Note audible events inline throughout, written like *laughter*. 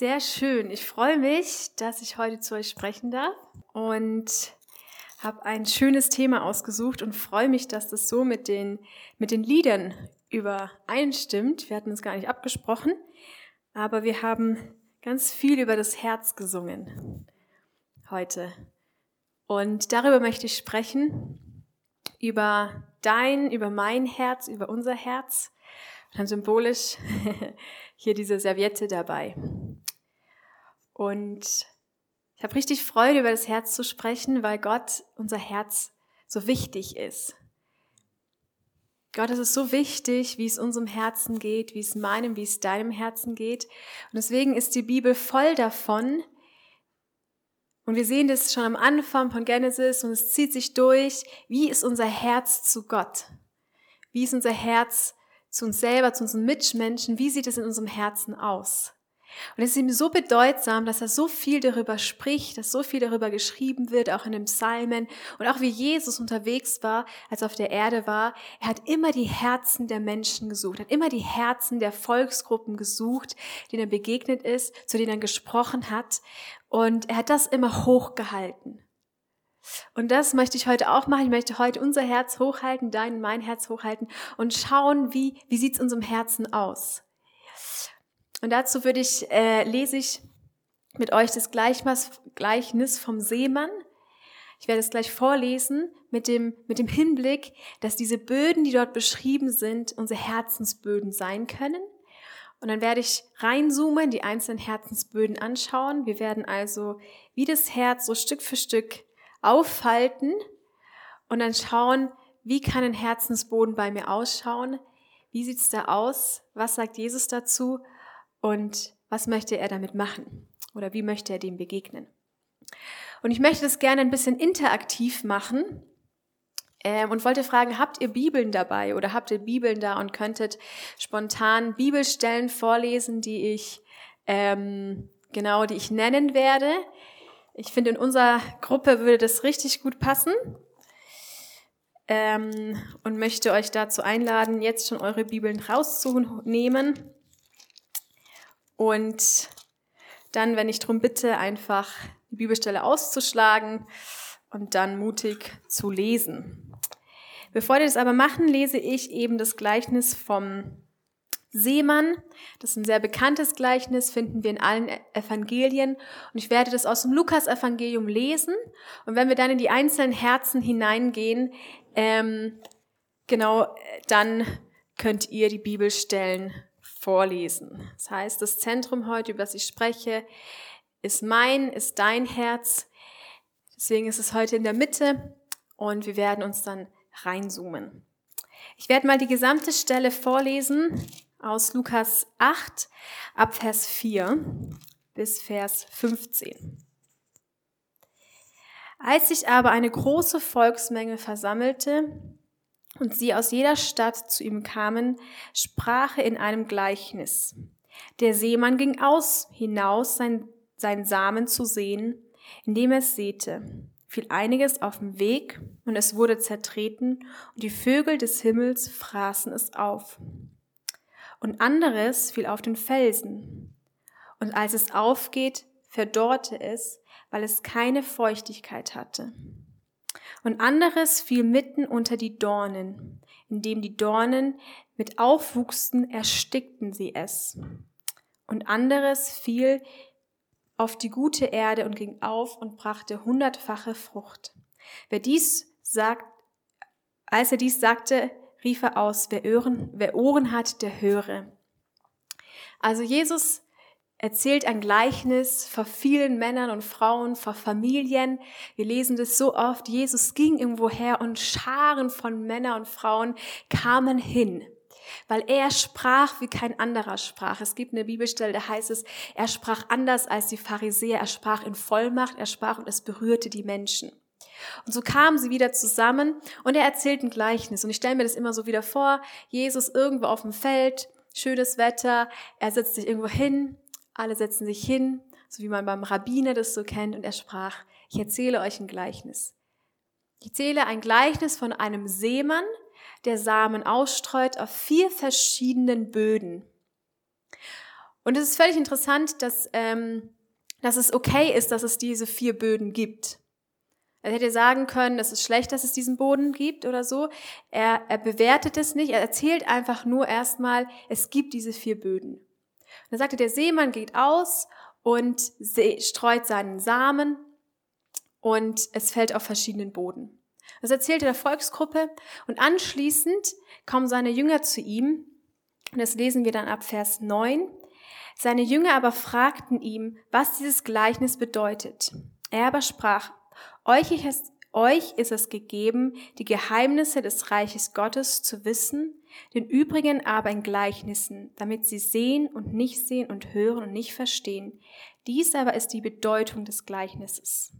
Sehr schön. Ich freue mich, dass ich heute zu euch sprechen darf und habe ein schönes Thema ausgesucht und freue mich, dass das so mit den, mit den Liedern übereinstimmt. Wir hatten uns gar nicht abgesprochen, aber wir haben ganz viel über das Herz gesungen heute. Und darüber möchte ich sprechen, über dein, über mein Herz, über unser Herz. Und symbolisch *laughs* hier diese Serviette dabei. Und ich habe richtig Freude, über das Herz zu sprechen, weil Gott unser Herz so wichtig ist. Gott, es ist so wichtig, wie es unserem Herzen geht, wie es meinem, wie es deinem Herzen geht. Und deswegen ist die Bibel voll davon. Und wir sehen das schon am Anfang von Genesis und es zieht sich durch. Wie ist unser Herz zu Gott? Wie ist unser Herz zu uns selber, zu unseren Mitmenschen? Wie sieht es in unserem Herzen aus? Und es ist ihm so bedeutsam, dass er so viel darüber spricht, dass so viel darüber geschrieben wird, auch in den Psalmen und auch wie Jesus unterwegs war, als er auf der Erde war. Er hat immer die Herzen der Menschen gesucht, hat immer die Herzen der Volksgruppen gesucht, denen er begegnet ist, zu denen er gesprochen hat. Und er hat das immer hochgehalten. Und das möchte ich heute auch machen. Ich möchte heute unser Herz hochhalten, dein mein Herz hochhalten und schauen, wie, wie sieht es unserem Herzen aus. Und dazu würde ich, äh, lese ich mit euch das Gleichnis vom Seemann. Ich werde es gleich vorlesen mit dem, mit dem Hinblick, dass diese Böden, die dort beschrieben sind, unsere Herzensböden sein können. Und dann werde ich reinzoomen, die einzelnen Herzensböden anschauen. Wir werden also wie das Herz so Stück für Stück auffalten und dann schauen, wie kann ein Herzensboden bei mir ausschauen? Wie sieht's da aus? Was sagt Jesus dazu? Und was möchte er damit machen oder wie möchte er dem begegnen. Und ich möchte das gerne ein bisschen interaktiv machen ähm, und wollte fragen, habt ihr Bibeln dabei oder habt ihr Bibeln da und könntet spontan Bibelstellen vorlesen, die ich ähm, genau, die ich nennen werde. Ich finde, in unserer Gruppe würde das richtig gut passen ähm, und möchte euch dazu einladen, jetzt schon eure Bibeln rauszunehmen und dann, wenn ich darum bitte, einfach die Bibelstelle auszuschlagen und dann mutig zu lesen. Bevor wir das aber machen, lese ich eben das Gleichnis vom Seemann. Das ist ein sehr bekanntes Gleichnis, finden wir in allen Evangelien. Und ich werde das aus dem Lukas-Evangelium lesen. Und wenn wir dann in die einzelnen Herzen hineingehen, ähm, genau, dann könnt ihr die Bibelstellen vorlesen. Das heißt, das Zentrum heute, über das ich spreche, ist mein, ist dein Herz. Deswegen ist es heute in der Mitte und wir werden uns dann reinzoomen. Ich werde mal die gesamte Stelle vorlesen aus Lukas 8 ab Vers 4 bis Vers 15. Als sich aber eine große Volksmenge versammelte, und sie aus jeder Stadt zu ihm kamen, sprach er in einem Gleichnis. Der Seemann ging aus, hinaus sein, sein Samen zu sehen, indem er es säte. Fiel einiges auf dem Weg und es wurde zertreten und die Vögel des Himmels fraßen es auf. Und anderes fiel auf den Felsen. Und als es aufgeht, verdorrte es, weil es keine Feuchtigkeit hatte. Und anderes fiel mitten unter die Dornen. Indem die Dornen mit aufwuchsten, erstickten sie es. Und anderes fiel auf die gute Erde und ging auf und brachte hundertfache Frucht. Wer dies sagt, als er dies sagte, rief er aus, wer Ohren, wer Ohren hat, der höre. Also Jesus erzählt ein Gleichnis vor vielen Männern und Frauen, vor Familien. Wir lesen das so oft. Jesus ging irgendwo her und Scharen von Männern und Frauen kamen hin, weil er sprach, wie kein anderer sprach. Es gibt eine Bibelstelle, da heißt es, er sprach anders als die Pharisäer. Er sprach in Vollmacht, er sprach und es berührte die Menschen. Und so kamen sie wieder zusammen und er erzählt ein Gleichnis. Und ich stelle mir das immer so wieder vor, Jesus irgendwo auf dem Feld, schönes Wetter, er setzt sich irgendwo hin, alle setzen sich hin, so wie man beim Rabbiner das so kennt, und er sprach, ich erzähle euch ein Gleichnis. Ich erzähle ein Gleichnis von einem Seemann, der Samen ausstreut auf vier verschiedenen Böden. Und es ist völlig interessant, dass, ähm, dass es okay ist, dass es diese vier Böden gibt. Er hätte sagen können, es ist schlecht, dass es diesen Boden gibt oder so. Er, er bewertet es nicht, er erzählt einfach nur erstmal, es gibt diese vier Böden. Und dann sagte der Seemann geht aus und streut seinen Samen und es fällt auf verschiedenen Boden. Das erzählte der Volksgruppe und anschließend kommen seine Jünger zu ihm und das lesen wir dann ab Vers 9. Seine Jünger aber fragten ihm, was dieses Gleichnis bedeutet. Er aber sprach, euch ist, euch ist es gegeben, die Geheimnisse des Reiches Gottes zu wissen, den übrigen aber in Gleichnissen, damit sie sehen und nicht sehen und hören und nicht verstehen. Dies aber ist die Bedeutung des Gleichnisses.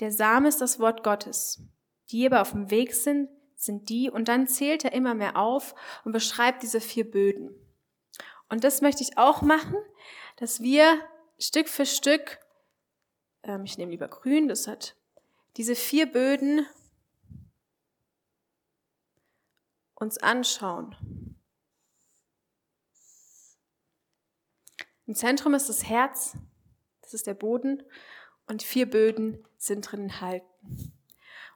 Der Same ist das Wort Gottes. Die aber auf dem Weg sind, sind die, und dann zählt er immer mehr auf und beschreibt diese vier Böden. Und das möchte ich auch machen, dass wir Stück für Stück, ähm, ich nehme lieber grün, das hat diese vier Böden uns anschauen. Im Zentrum ist das Herz, das ist der Boden, und vier Böden sind drin enthalten.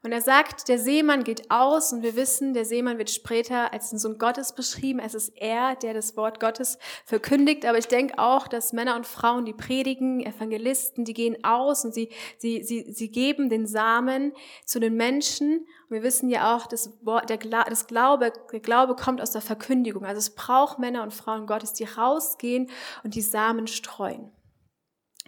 Und er sagt, der Seemann geht aus und wir wissen, der Seemann wird später als ein Sohn Gottes beschrieben. Es ist er, der das Wort Gottes verkündigt. Aber ich denke auch, dass Männer und Frauen, die predigen, Evangelisten, die gehen aus und sie, sie, sie, sie geben den Samen zu den Menschen. Und wir wissen ja auch, das, Wort, der, das Glaube, der Glaube kommt aus der Verkündigung. Also es braucht Männer und Frauen Gottes, die rausgehen und die Samen streuen.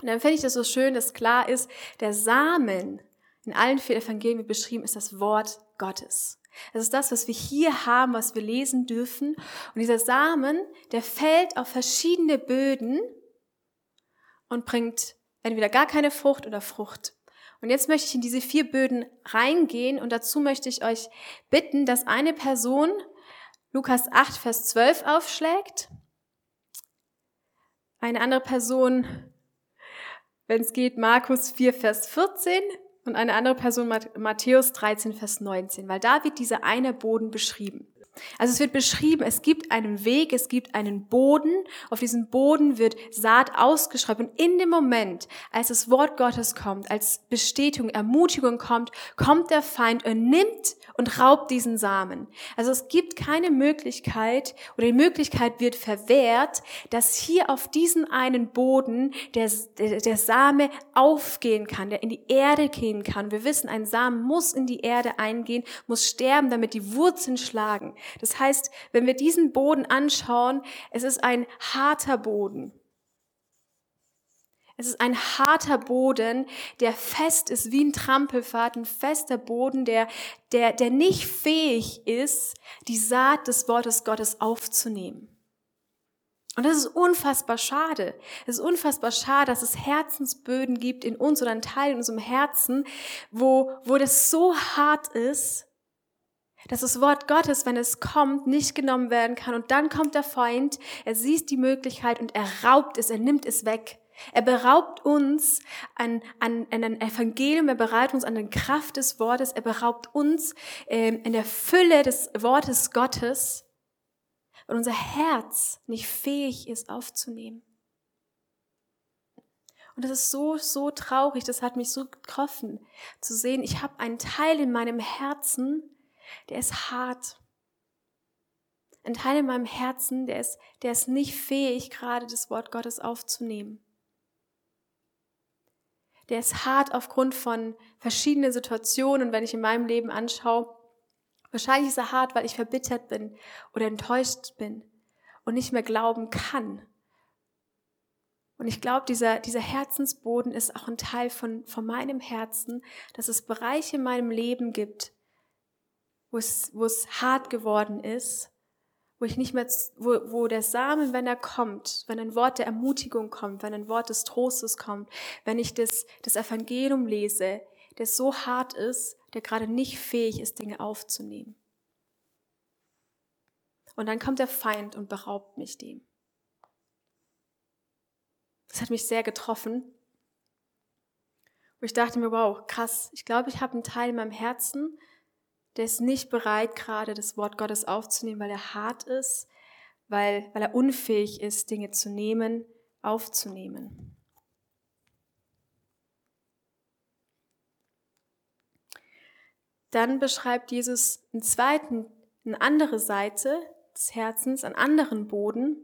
Und dann finde ich das so schön, dass klar ist, der Samen, in allen vier Evangelien beschrieben ist das Wort Gottes. Es ist das, was wir hier haben, was wir lesen dürfen. Und dieser Samen, der fällt auf verschiedene Böden und bringt entweder gar keine Frucht oder Frucht. Und jetzt möchte ich in diese vier Böden reingehen und dazu möchte ich euch bitten, dass eine Person Lukas 8, Vers 12 aufschlägt, eine andere Person, wenn es geht, Markus 4, Vers 14 und eine andere Person Matthäus 13, Vers 19, weil da wird dieser eine Boden beschrieben. Also es wird beschrieben, es gibt einen Weg, es gibt einen Boden, auf diesem Boden wird Saat ausgeschrieben. Und in dem Moment, als das Wort Gottes kommt, als Bestätigung, Ermutigung kommt, kommt der Feind und nimmt und raubt diesen Samen. Also es gibt keine Möglichkeit oder die Möglichkeit wird verwehrt, dass hier auf diesen einen Boden der, der, der Same aufgehen kann, der in die Erde gehen kann. Wir wissen, ein Samen muss in die Erde eingehen, muss sterben, damit die Wurzeln schlagen. Das heißt, wenn wir diesen Boden anschauen, es ist ein harter Boden. Es ist ein harter Boden, der fest ist wie ein Trampelpfad, ein fester Boden, der, der, der nicht fähig ist, die Saat des Wortes Gottes aufzunehmen. Und das ist unfassbar schade. Es ist unfassbar schade, dass es Herzensböden gibt in uns oder einen Teil in unserem Herzen, wo, wo das so hart ist, dass das Wort Gottes, wenn es kommt, nicht genommen werden kann. Und dann kommt der Feind, er sieht die Möglichkeit und er raubt es, er nimmt es weg. Er beraubt uns an, an, an ein Evangelium, er beraubt uns an der Kraft des Wortes, er beraubt uns ähm, in der Fülle des Wortes Gottes, weil unser Herz nicht fähig ist aufzunehmen. Und das ist so, so traurig, das hat mich so getroffen, zu sehen, ich habe einen Teil in meinem Herzen, der ist hart. Ein Teil in meinem Herzen, der ist, der ist nicht fähig, gerade das Wort Gottes aufzunehmen. Der ist hart aufgrund von verschiedenen Situationen. Und wenn ich in meinem Leben anschaue, wahrscheinlich ist er hart, weil ich verbittert bin oder enttäuscht bin und nicht mehr glauben kann. Und ich glaube, dieser, dieser Herzensboden ist auch ein Teil von, von meinem Herzen, dass es Bereiche in meinem Leben gibt, wo es, wo es hart geworden ist, wo ich nicht mehr, wo, wo der Samen, wenn er kommt, wenn ein Wort der Ermutigung kommt, wenn ein Wort des Trostes kommt, wenn ich das, das Evangelium lese, der so hart ist, der gerade nicht fähig ist, Dinge aufzunehmen. Und dann kommt der Feind und beraubt mich dem. Das hat mich sehr getroffen. Und ich dachte mir, wow, krass, ich glaube, ich habe einen Teil in meinem Herzen, der ist nicht bereit, gerade das Wort Gottes aufzunehmen, weil er hart ist, weil, weil er unfähig ist, Dinge zu nehmen, aufzunehmen. Dann beschreibt Jesus einen zweiten, eine andere Seite des Herzens, einen anderen Boden.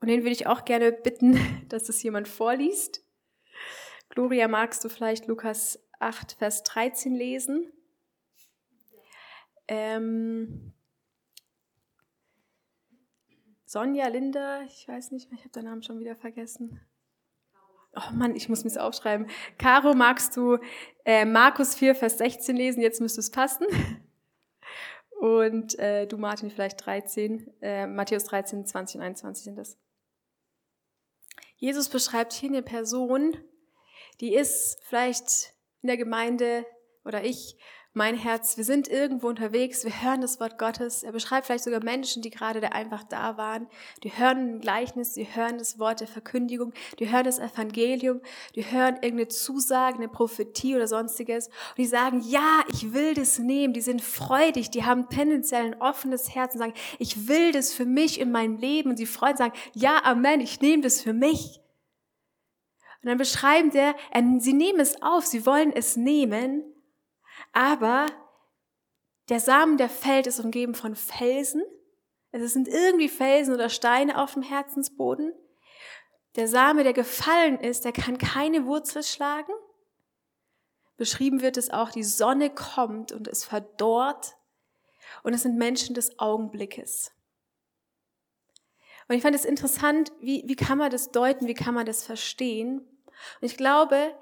Und den würde ich auch gerne bitten, *laughs* dass es jemand vorliest. Gloria, magst du vielleicht Lukas 8, Vers 13 lesen? Ähm, Sonja, Linda, ich weiß nicht, ich habe den Namen schon wieder vergessen. Oh Mann, ich muss das aufschreiben. Caro, magst du äh, Markus 4, Vers 16 lesen? Jetzt müsste es passen. Und äh, du, Martin, vielleicht 13, äh, Matthäus 13, 20 und 21 sind das. Jesus beschreibt hier eine Person, die ist vielleicht in der Gemeinde oder ich mein Herz, wir sind irgendwo unterwegs, wir hören das Wort Gottes. Er beschreibt vielleicht sogar Menschen, die gerade da einfach da waren. Die hören ein Gleichnis, die hören das Wort der Verkündigung, die hören das Evangelium, die hören irgendeine Zusage, eine Prophetie oder sonstiges. Und die sagen, ja, ich will das nehmen. Die sind freudig, die haben tendenziell ein offenes Herz und sagen, ich will das für mich in meinem Leben. Und sie freuen und sagen, ja, Amen, ich nehme das für mich. Und dann beschreiben der, sie nehmen es auf, sie wollen es nehmen, aber der Samen, der fällt, ist umgeben von Felsen. Es sind irgendwie Felsen oder Steine auf dem Herzensboden. Der Same, der gefallen ist, der kann keine Wurzel schlagen. Beschrieben wird es auch, die Sonne kommt und es verdorrt. Und es sind Menschen des Augenblickes. Und ich fand es interessant, wie, wie kann man das deuten, wie kann man das verstehen? Und ich glaube,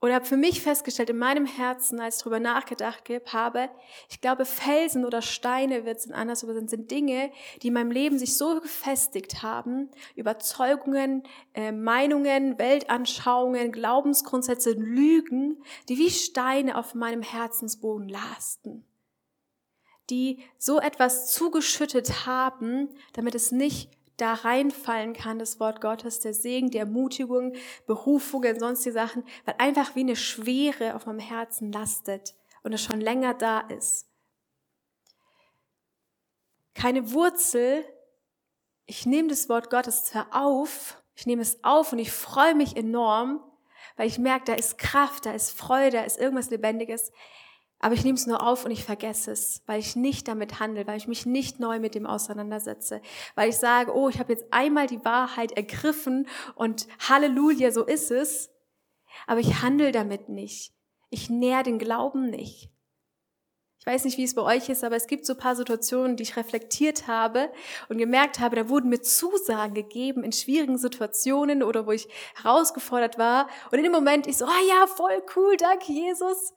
oder habe für mich festgestellt in meinem Herzen, als ich darüber nachgedacht habe, ich glaube, Felsen oder Steine wird es anders übersetzt, sind Dinge, die in meinem Leben sich so gefestigt haben, Überzeugungen, äh, Meinungen, Weltanschauungen, Glaubensgrundsätze, Lügen, die wie Steine auf meinem Herzensboden lasten. Die so etwas zugeschüttet haben, damit es nicht da reinfallen kann, das Wort Gottes, der Segen, die Ermutigung, Berufungen, sonstige Sachen, weil einfach wie eine Schwere auf meinem Herzen lastet und es schon länger da ist. Keine Wurzel. Ich nehme das Wort Gottes zwar auf, ich nehme es auf und ich freue mich enorm, weil ich merke, da ist Kraft, da ist Freude, da ist irgendwas Lebendiges. Aber ich nehme es nur auf und ich vergesse es, weil ich nicht damit handle, weil ich mich nicht neu mit dem auseinandersetze, weil ich sage, oh, ich habe jetzt einmal die Wahrheit ergriffen und Halleluja, so ist es. Aber ich handle damit nicht. Ich näher den Glauben nicht. Ich weiß nicht, wie es bei euch ist, aber es gibt so ein paar Situationen, die ich reflektiert habe und gemerkt habe, da wurden mir Zusagen gegeben in schwierigen Situationen oder wo ich herausgefordert war. Und in dem Moment ich so, ah oh ja, voll cool, danke Jesus.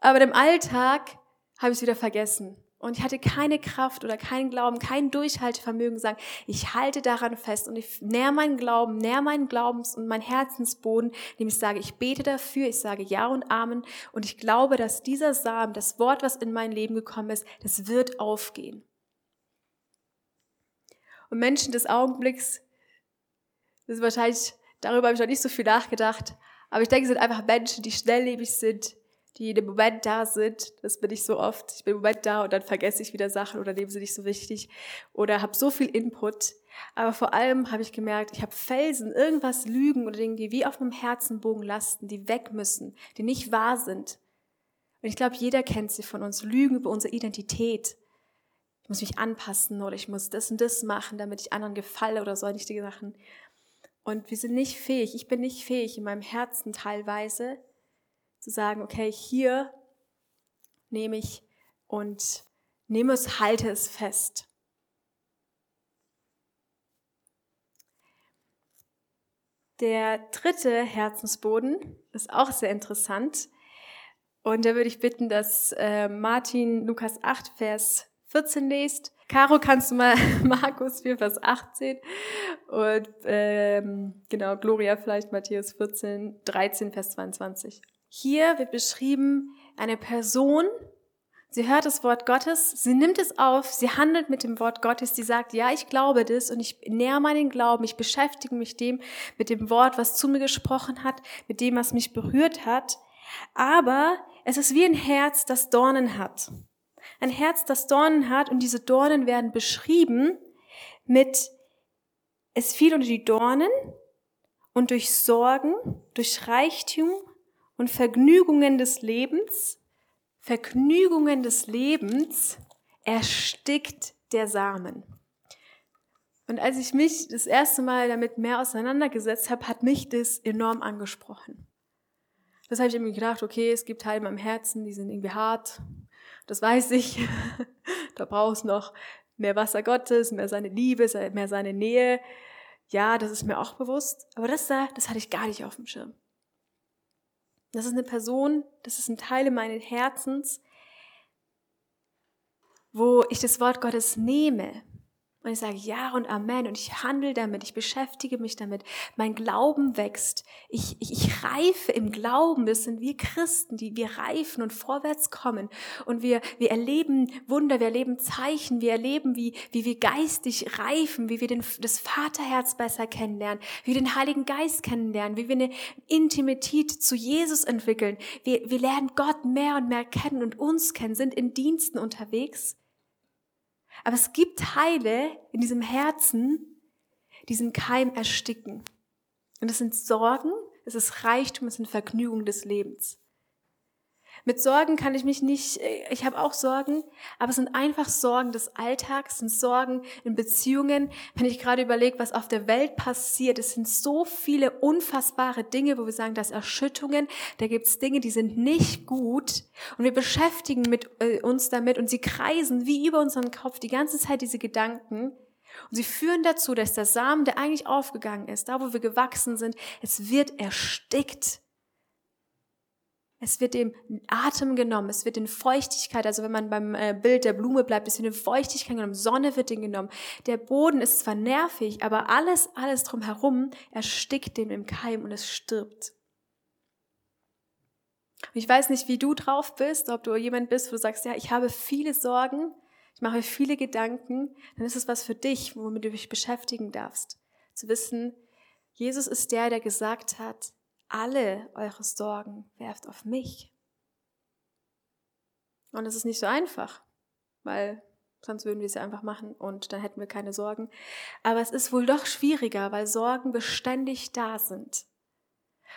Aber im Alltag habe ich es wieder vergessen. Und ich hatte keine Kraft oder keinen Glauben, kein Durchhaltevermögen, sagen, ich halte daran fest und ich näher meinen Glauben, näher meinen Glaubens- und mein Herzensboden, indem ich sage, ich bete dafür, ich sage Ja und Amen und ich glaube, dass dieser Samen, das Wort, was in mein Leben gekommen ist, das wird aufgehen. Und Menschen des Augenblicks, das ist wahrscheinlich, darüber habe ich noch nicht so viel nachgedacht, aber ich denke, es sind einfach Menschen, die schnelllebig sind, die im Moment da sind. Das bin ich so oft. Ich bin im Moment da und dann vergesse ich wieder Sachen oder nehme sie nicht so wichtig oder habe so viel Input. Aber vor allem habe ich gemerkt, ich habe Felsen, irgendwas Lügen oder Dinge, die wie auf meinem Herzenbogen lasten, die weg müssen, die nicht wahr sind. Und ich glaube, jeder kennt sie von uns. Lügen über unsere Identität. Ich muss mich anpassen oder ich muss das und das machen, damit ich anderen gefalle oder solche Sachen. Und wir sind nicht fähig, ich bin nicht fähig in meinem Herzen teilweise, zu sagen, okay, hier nehme ich und nehme es, halte es fest. Der dritte Herzensboden ist auch sehr interessant. Und da würde ich bitten, dass äh, Martin Lukas 8, Vers 14 liest. Caro, kannst du mal *laughs* Markus 4, Vers 18 und ähm, genau, Gloria vielleicht Matthäus 14, 13, Vers 22. Hier wird beschrieben eine Person, sie hört das Wort Gottes, sie nimmt es auf, sie handelt mit dem Wort Gottes, sie sagt, ja, ich glaube das und ich näher meinen Glauben, ich beschäftige mich dem, mit dem Wort, was zu mir gesprochen hat, mit dem, was mich berührt hat. Aber es ist wie ein Herz, das Dornen hat. Ein Herz, das Dornen hat und diese Dornen werden beschrieben mit es fiel unter die Dornen und durch Sorgen, durch Reichtum und Vergnügungen des Lebens, Vergnügungen des Lebens erstickt der Samen. Und als ich mich das erste Mal damit mehr auseinandergesetzt habe, hat mich das enorm angesprochen. Das habe ich irgendwie gedacht, okay, es gibt Teile in meinem Herzen, die sind irgendwie hart. Das weiß ich. *laughs* da braucht es noch mehr Wasser Gottes, mehr seine Liebe, mehr seine Nähe. Ja, das ist mir auch bewusst. Aber das da, das hatte ich gar nicht auf dem Schirm. Das ist eine Person, das ist ein Teil meines Herzens, wo ich das Wort Gottes nehme und ich sage Ja und Amen und ich handle damit, ich beschäftige mich damit. Mein Glauben wächst. Ich, ich, ich reife im Glauben. Das sind wir Christen, die wir reifen und vorwärts kommen. Und wir, wir erleben Wunder, wir erleben Zeichen, wir erleben, wie, wie wir geistig reifen, wie wir den, das Vaterherz besser kennenlernen, wie wir den Heiligen Geist kennenlernen, wie wir eine Intimität zu Jesus entwickeln. Wir, wir lernen Gott mehr und mehr kennen und uns kennen, sind in Diensten unterwegs. Aber es gibt Teile in diesem Herzen, die diesen Keim ersticken. Und es sind Sorgen, es ist Reichtum, es sind Vergnügungen des Lebens. Mit Sorgen kann ich mich nicht, äh, ich habe auch Sorgen, aber es sind einfach Sorgen des Alltags, sind Sorgen in Beziehungen. Wenn ich gerade überlege, was auf der Welt passiert, es sind so viele unfassbare Dinge, wo wir sagen, das Erschüttungen, da gibt es Dinge, die sind nicht gut und wir beschäftigen mit, äh, uns damit und sie kreisen wie über unseren Kopf die ganze Zeit diese Gedanken. Und sie führen dazu, dass der Samen, der eigentlich aufgegangen ist, da wo wir gewachsen sind, es wird erstickt es wird dem Atem genommen, es wird in Feuchtigkeit, also wenn man beim äh, Bild der Blume bleibt, es wird in Feuchtigkeit genommen, Sonne wird den genommen. Der Boden ist zwar nervig, aber alles, alles drumherum erstickt dem im Keim und es stirbt. ich weiß nicht, wie du drauf bist, ob du jemand bist, wo du sagst, ja, ich habe viele Sorgen, ich mache viele Gedanken, dann ist es was für dich, womit du dich beschäftigen darfst. Zu wissen, Jesus ist der, der gesagt hat, alle eure Sorgen werft auf mich. Und es ist nicht so einfach, weil sonst würden wir es ja einfach machen und dann hätten wir keine Sorgen. Aber es ist wohl doch schwieriger, weil Sorgen beständig da sind.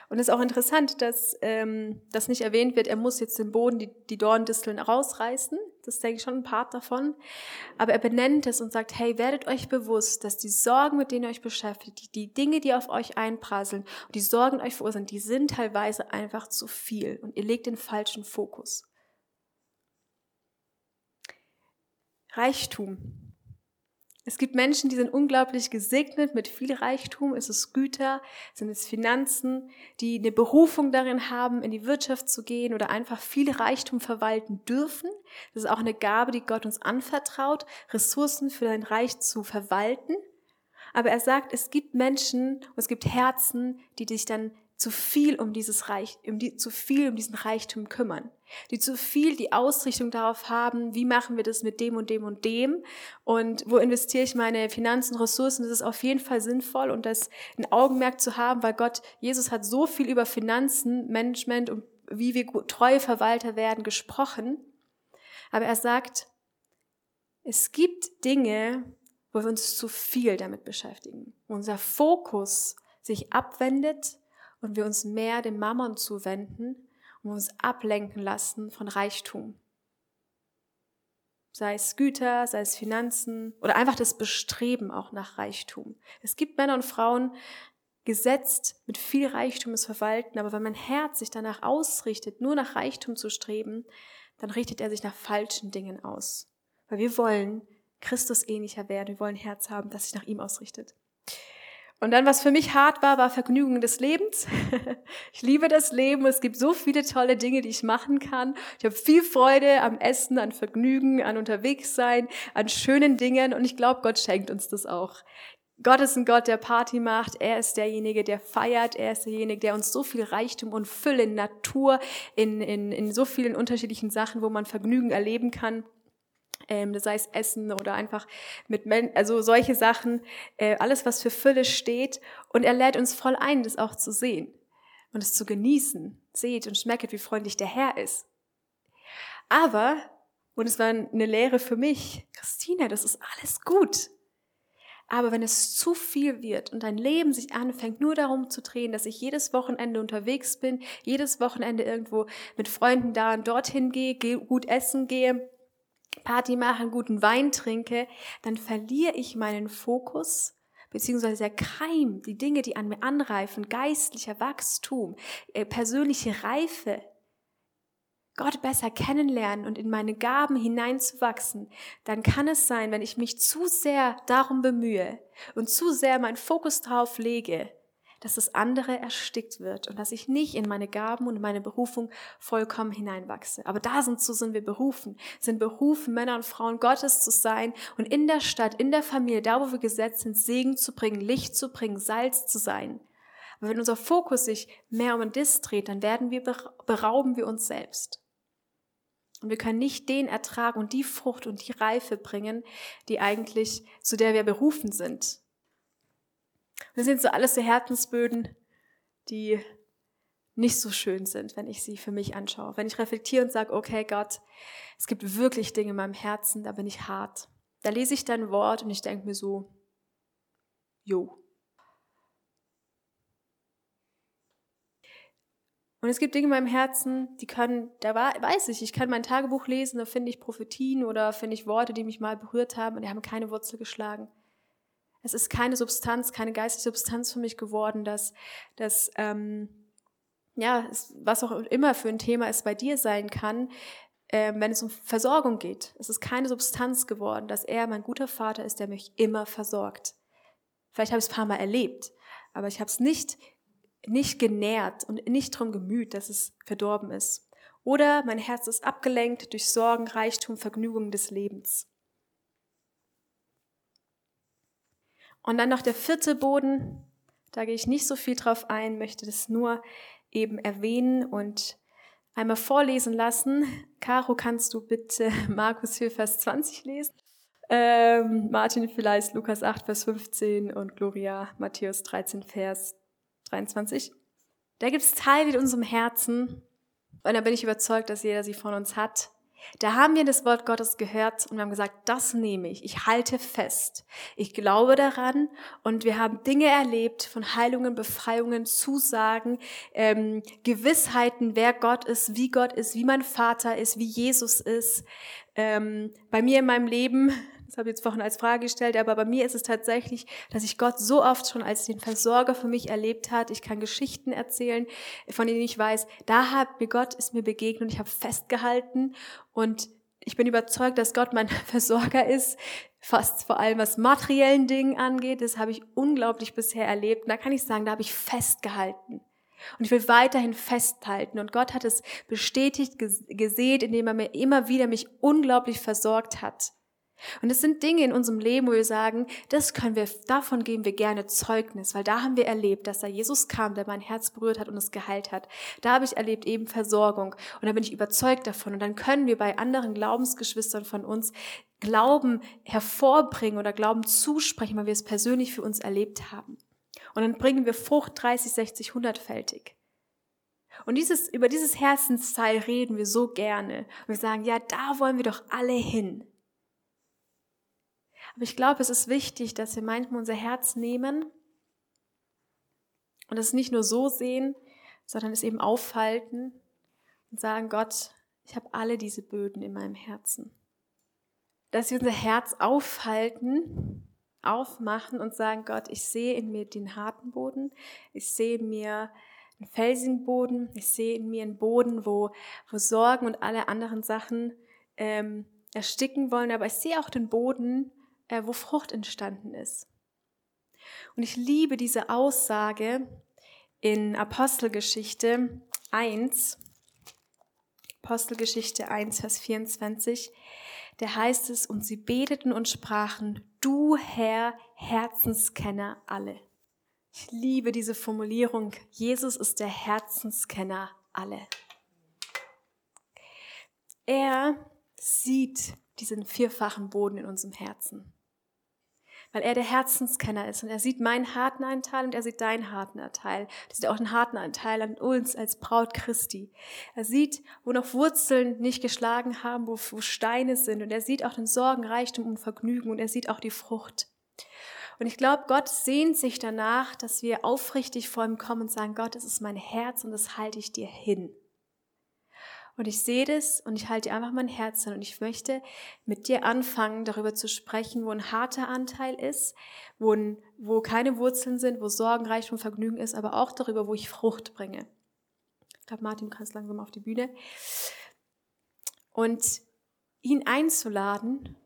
Und es ist auch interessant, dass ähm, das nicht erwähnt wird, er muss jetzt den Boden, die, die Dorndisteln rausreißen. Das ist, denke ich, schon ein Part davon. Aber er benennt es und sagt, hey, werdet euch bewusst, dass die Sorgen, mit denen ihr euch beschäftigt, die, die Dinge, die auf euch einprasseln die Sorgen euch verursachen, die sind teilweise einfach zu viel und ihr legt den falschen Fokus. Reichtum es gibt Menschen, die sind unglaublich gesegnet mit viel Reichtum. Es ist Güter, sind es Finanzen, die eine Berufung darin haben, in die Wirtschaft zu gehen oder einfach viel Reichtum verwalten dürfen. Das ist auch eine Gabe, die Gott uns anvertraut, Ressourcen für dein Reich zu verwalten. Aber er sagt, es gibt Menschen und es gibt Herzen, die dich dann zu viel um dieses Reich, um die, zu viel um diesen Reichtum kümmern, die zu viel die Ausrichtung darauf haben, wie machen wir das mit dem und dem und dem und wo investiere ich meine Finanzen, Ressourcen, das ist auf jeden Fall sinnvoll und das ein Augenmerk zu haben, weil Gott, Jesus hat so viel über Finanzen, Management und wie wir treue Verwalter werden gesprochen, aber er sagt, es gibt Dinge, wo wir uns zu viel damit beschäftigen, unser Fokus sich abwendet und wir uns mehr dem Mammon zuwenden und uns ablenken lassen von Reichtum. Sei es Güter, sei es Finanzen oder einfach das Bestreben auch nach Reichtum. Es gibt Männer und Frauen, gesetzt mit viel Reichtum es verwalten, aber wenn mein Herz sich danach ausrichtet, nur nach Reichtum zu streben, dann richtet er sich nach falschen Dingen aus. Weil wir wollen Christus ähnlicher werden, wir wollen ein Herz haben, das sich nach ihm ausrichtet. Und dann, was für mich hart war, war Vergnügung des Lebens. *laughs* ich liebe das Leben. Es gibt so viele tolle Dinge, die ich machen kann. Ich habe viel Freude am Essen, an Vergnügen, an Unterwegssein, an schönen Dingen. Und ich glaube, Gott schenkt uns das auch. Gott ist ein Gott, der Party macht. Er ist derjenige, der feiert. Er ist derjenige, der uns so viel Reichtum und Fülle in Natur, in, in, in so vielen unterschiedlichen Sachen, wo man Vergnügen erleben kann ähm, sei es Essen oder einfach mit Men also solche Sachen, äh, alles was für Fülle steht und er lädt uns voll ein, das auch zu sehen und es zu genießen. Seht und schmecket, wie freundlich der Herr ist. Aber, und es war eine Lehre für mich, Christina, das ist alles gut. Aber wenn es zu viel wird und dein Leben sich anfängt, nur darum zu drehen, dass ich jedes Wochenende unterwegs bin, jedes Wochenende irgendwo mit Freunden da und dorthin gehe, gut essen gehe, Party machen, guten Wein trinke, dann verliere ich meinen Fokus beziehungsweise der Keim, die Dinge, die an mir anreifen, geistlicher Wachstum, äh, persönliche Reife, Gott besser kennenlernen und in meine Gaben hineinzuwachsen, dann kann es sein, wenn ich mich zu sehr darum bemühe und zu sehr meinen Fokus darauf lege, dass das andere erstickt wird und dass ich nicht in meine Gaben und meine Berufung vollkommen hineinwachse. Aber da sind, so sind wir berufen, sind berufen, Männer und Frauen Gottes zu sein und in der Stadt, in der Familie, da wo wir gesetzt sind, Segen zu bringen, Licht zu bringen, Salz zu sein. Aber wenn unser Fokus sich mehr um Diss dreht, dann werden wir, berauben wir uns selbst. Und wir können nicht den Ertrag und die Frucht und die Reife bringen, die eigentlich, zu der wir berufen sind. Das sind so alles so Herzensböden, die nicht so schön sind, wenn ich sie für mich anschaue. Wenn ich reflektiere und sage, okay Gott, es gibt wirklich Dinge in meinem Herzen, da bin ich hart. Da lese ich dein Wort und ich denke mir so, jo, Und es gibt Dinge in meinem Herzen, die können, da weiß ich, ich kann mein Tagebuch lesen, da finde ich Prophetien oder finde ich Worte, die mich mal berührt haben und die haben keine Wurzel geschlagen. Es ist keine Substanz, keine geistige Substanz für mich geworden, dass, dass ähm, ja, was auch immer für ein Thema es bei dir sein kann, äh, wenn es um Versorgung geht. Es ist keine Substanz geworden, dass er mein guter Vater ist, der mich immer versorgt. Vielleicht habe ich es ein paar Mal erlebt, aber ich habe es nicht nicht genährt und nicht darum gemüht, dass es verdorben ist. Oder mein Herz ist abgelenkt durch Sorgen, Reichtum, Vergnügung des Lebens. Und dann noch der vierte Boden, da gehe ich nicht so viel drauf ein, möchte das nur eben erwähnen und einmal vorlesen lassen. Caro, kannst du bitte *laughs* Markus 4, Vers 20 lesen? Ähm, Martin vielleicht Lukas 8, Vers 15 und Gloria Matthäus 13, Vers 23. Da gibt es Teile in unserem Herzen, und da bin ich überzeugt, dass jeder sie von uns hat. Da haben wir das Wort Gottes gehört und wir haben gesagt, das nehme ich, ich halte fest, ich glaube daran und wir haben Dinge erlebt von Heilungen, Befreiungen, Zusagen, ähm, Gewissheiten, wer Gott ist, wie Gott ist, wie mein Vater ist, wie Jesus ist. Ähm, bei mir in meinem Leben das habe ich jetzt vorhin als Frage gestellt, aber bei mir ist es tatsächlich, dass ich Gott so oft schon als den Versorger für mich erlebt hat. Ich kann Geschichten erzählen, von denen ich weiß, da hat mir Gott ist mir begegnet und ich habe festgehalten und ich bin überzeugt, dass Gott mein *laughs* Versorger ist, fast vor allem was materiellen Dingen angeht. Das habe ich unglaublich bisher erlebt. Und da kann ich sagen, da habe ich festgehalten. Und ich will weiterhin festhalten. Und Gott hat es bestätigt, gesehen, indem er mir immer wieder mich unglaublich versorgt hat. Und es sind Dinge in unserem Leben, wo wir sagen, das können wir, davon geben wir gerne Zeugnis, weil da haben wir erlebt, dass da Jesus kam, der mein Herz berührt hat und es geheilt hat. Da habe ich erlebt eben Versorgung und da bin ich überzeugt davon. Und dann können wir bei anderen Glaubensgeschwistern von uns Glauben hervorbringen oder Glauben zusprechen, weil wir es persönlich für uns erlebt haben. Und dann bringen wir Frucht 30, 60, 100-fältig. Und dieses, über dieses Herzensteil reden wir so gerne. Und wir sagen, ja, da wollen wir doch alle hin. Aber ich glaube, es ist wichtig, dass wir manchmal unser Herz nehmen und es nicht nur so sehen, sondern es eben aufhalten und sagen, Gott, ich habe alle diese Böden in meinem Herzen. Dass wir unser Herz aufhalten, aufmachen und sagen, Gott, ich sehe in mir den harten Boden, ich sehe in mir einen felsigen Boden, ich sehe in mir einen Boden, wo, wo Sorgen und alle anderen Sachen ähm, ersticken wollen, aber ich sehe auch den Boden, äh, wo Frucht entstanden ist. Und ich liebe diese Aussage in Apostelgeschichte 1, Apostelgeschichte 1, Vers 24, da heißt es, und sie beteten und sprachen, du Herr, Herzenskenner alle. Ich liebe diese Formulierung, Jesus ist der Herzenskenner alle. Er sieht diesen vierfachen Boden in unserem Herzen weil er der Herzenskenner ist und er sieht meinen harten Anteil und er sieht deinen harten Anteil. Er sieht auch den harten Anteil an uns als Braut Christi. Er sieht, wo noch Wurzeln nicht geschlagen haben, wo, wo Steine sind und er sieht auch den Sorgen, Reichtum und Vergnügen und er sieht auch die Frucht. Und ich glaube, Gott sehnt sich danach, dass wir aufrichtig vor ihm kommen und sagen, Gott, das ist mein Herz und das halte ich dir hin. Und ich sehe das und ich halte einfach mein Herz hin und ich möchte mit dir anfangen, darüber zu sprechen, wo ein harter Anteil ist, wo, ein, wo keine Wurzeln sind, wo Sorgen, Reichtum, Vergnügen ist, aber auch darüber, wo ich Frucht bringe. Ich glaube, Martin, du kannst langsam auf die Bühne. Und ihn einzuladen,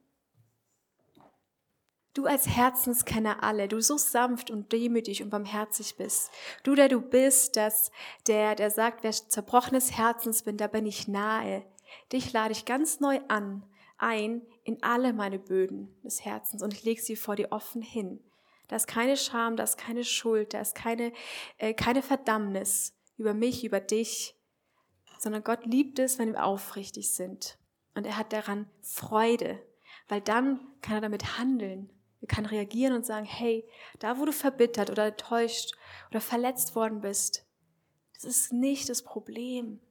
Du als Herzenskenner alle, du so sanft und demütig und barmherzig bist. Du, der du bist, dass der, der sagt, wer zerbrochenes Herzens bin, da bin ich nahe. Dich lade ich ganz neu an, ein in alle meine Böden des Herzens und ich lege sie vor dir offen hin. Da ist keine Scham, da ist keine Schuld, da ist keine, äh, keine Verdammnis über mich, über dich, sondern Gott liebt es, wenn wir aufrichtig sind. Und er hat daran Freude, weil dann kann er damit handeln. Er kann reagieren und sagen, hey, da wo du verbittert oder enttäuscht oder verletzt worden bist, das ist nicht das Problem.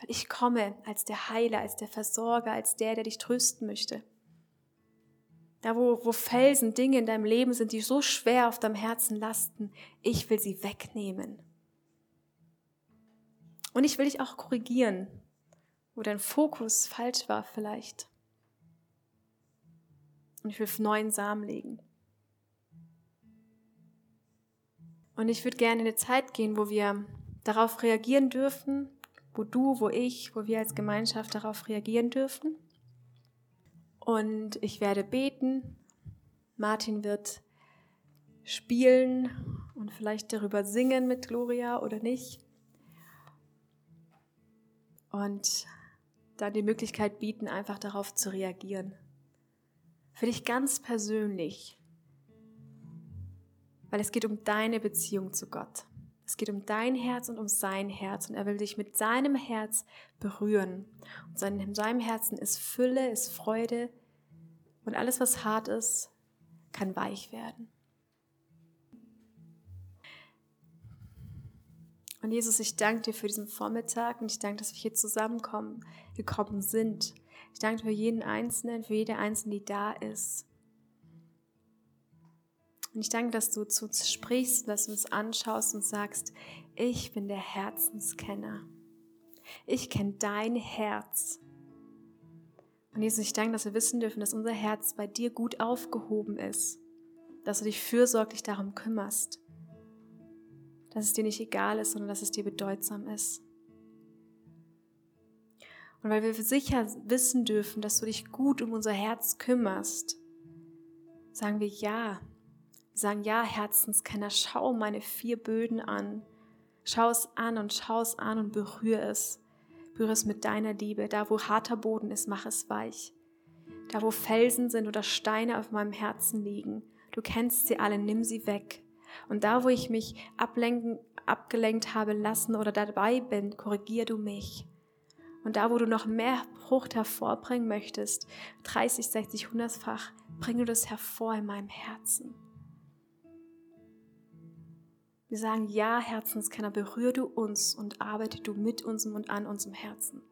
Weil ich komme als der Heiler, als der Versorger, als der, der dich trösten möchte. Da wo, wo Felsen, Dinge in deinem Leben sind, die so schwer auf deinem Herzen lasten, ich will sie wegnehmen. Und ich will dich auch korrigieren, wo dein Fokus falsch war vielleicht. Und ich will neuen Samen legen. Und ich würde gerne in eine Zeit gehen, wo wir darauf reagieren dürfen, wo du, wo ich, wo wir als Gemeinschaft darauf reagieren dürfen. Und ich werde beten. Martin wird spielen und vielleicht darüber singen mit Gloria oder nicht. Und dann die Möglichkeit bieten, einfach darauf zu reagieren für dich ganz persönlich, weil es geht um deine Beziehung zu Gott. Es geht um dein Herz und um sein Herz und er will dich mit seinem Herz berühren. Und in seinem Herzen ist Fülle, ist Freude und alles, was hart ist, kann weich werden. Und Jesus, ich danke dir für diesen Vormittag und ich danke, dass wir hier zusammenkommen, gekommen sind ich danke für jeden Einzelnen, für jede Einzelne, die da ist. Und ich danke, dass du zu uns sprichst, dass du uns anschaust und sagst, ich bin der Herzenskenner. Ich kenne dein Herz. Und Jesus, ich danke, dass wir wissen dürfen, dass unser Herz bei dir gut aufgehoben ist. Dass du dich fürsorglich darum kümmerst. Dass es dir nicht egal ist, sondern dass es dir bedeutsam ist. Und weil wir sicher wissen dürfen, dass du dich gut um unser Herz kümmerst, sagen wir ja. Wir sagen ja, Herzenskenner, schau meine vier Böden an. Schau es an und schau es an und berühre es. Berühre es mit deiner Liebe. Da, wo harter Boden ist, mach es weich. Da, wo Felsen sind oder Steine auf meinem Herzen liegen, du kennst sie alle, nimm sie weg. Und da, wo ich mich ablenken, abgelenkt habe lassen oder dabei bin, korrigier du mich. Und da, wo du noch mehr Frucht hervorbringen möchtest, 30, 60, 100-fach, bring du das hervor in meinem Herzen. Wir sagen, ja, Herzenskenner, berühre du uns und arbeite du mit uns und an unserem Herzen.